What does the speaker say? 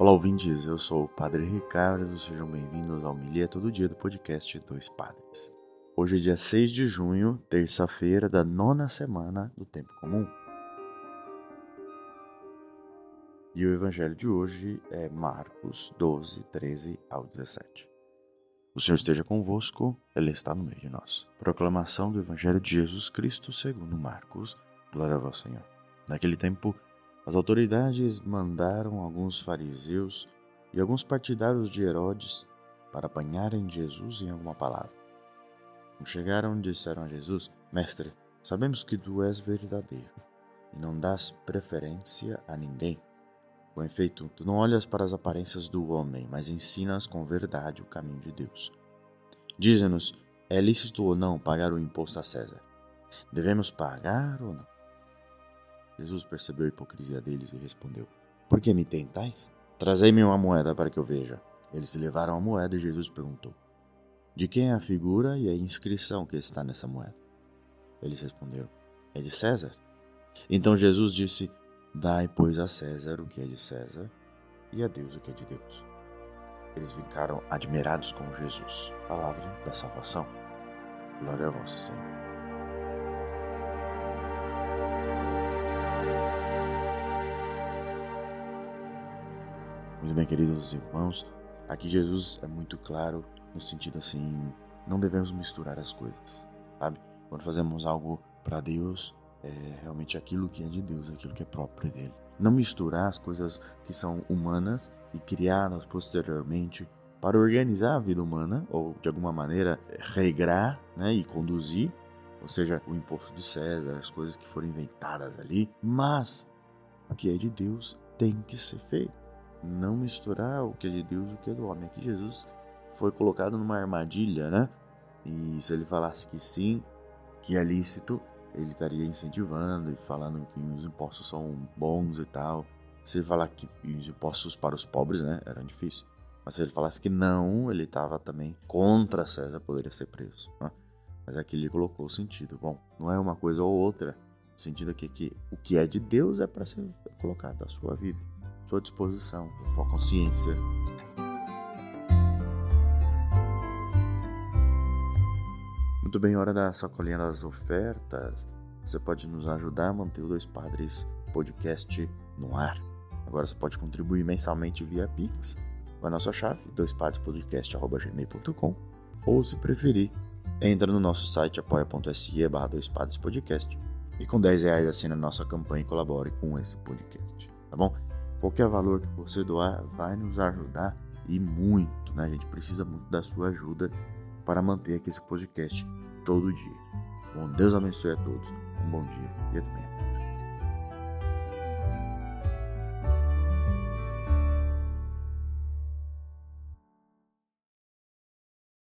Olá, ouvintes. Eu sou o Padre Ricardo. Sejam bem-vindos ao Milia Todo Dia do podcast Dois Padres. Hoje é dia 6 de junho, terça-feira da nona semana do Tempo Comum. E o evangelho de hoje é Marcos 12, 13 ao 17. O Senhor esteja convosco, Ele está no meio de nós. Proclamação do Evangelho de Jesus Cristo segundo Marcos. Glória ao Senhor. Naquele tempo, as autoridades mandaram alguns fariseus e alguns partidários de Herodes para apanharem Jesus em alguma palavra. Quando chegaram, disseram a Jesus: Mestre, sabemos que tu és verdadeiro e não dás preferência a ninguém. Com efeito, tu não olhas para as aparências do homem, mas ensinas com verdade o caminho de Deus. Dize-nos: é lícito ou não pagar o imposto a César? Devemos pagar ou não? Jesus percebeu a hipocrisia deles e respondeu: Por que me tentais? Trazei-me uma moeda para que eu veja. Eles levaram a moeda e Jesus perguntou: De quem é a figura e a inscrição que está nessa moeda? Eles responderam: É de César. Então Jesus disse: Dai, pois, a César o que é de César e a Deus o que é de Deus. Eles ficaram admirados com Jesus. Palavra da salvação. Glória a vós, Senhor. Muito bem, queridos irmãos, aqui Jesus é muito claro no sentido assim, não devemos misturar as coisas, sabe? Quando fazemos algo para Deus, é realmente aquilo que é de Deus, aquilo que é próprio dele. Não misturar as coisas que são humanas e criadas posteriormente para organizar a vida humana ou de alguma maneira regrar né, e conduzir, ou seja, o imposto de César, as coisas que foram inventadas ali, mas o que é de Deus tem que ser feito não misturar o que é de Deus e o que é do homem. Aqui Jesus foi colocado numa armadilha, né? E se ele falasse que sim, que é lícito, ele estaria incentivando e falando que os impostos são bons e tal. Se ele falar que os impostos para os pobres, né, era difícil. Mas se ele falasse que não, ele estava também contra César, poderia ser preso. Né? Mas aqui ele colocou o sentido. Bom, não é uma coisa ou outra. O sentido aqui é que o que é de Deus é para ser colocado à sua vida sua disposição, sua consciência. Muito bem, hora da sacolinha das ofertas. Você pode nos ajudar a manter o Dois Padres podcast no ar. Agora você pode contribuir mensalmente via Pix, com a nossa chave, doispadespodcast.gmail.com ou se preferir, entra no nosso site apoia.se barra doispadespodcast e com 10 reais assina a nossa campanha e colabore com esse podcast, tá bom? Qualquer valor que você doar vai nos ajudar e muito, né? A gente precisa muito da sua ajuda para manter aqui esse podcast todo dia. Bom, Deus abençoe a todos. Um bom dia e até amanhã.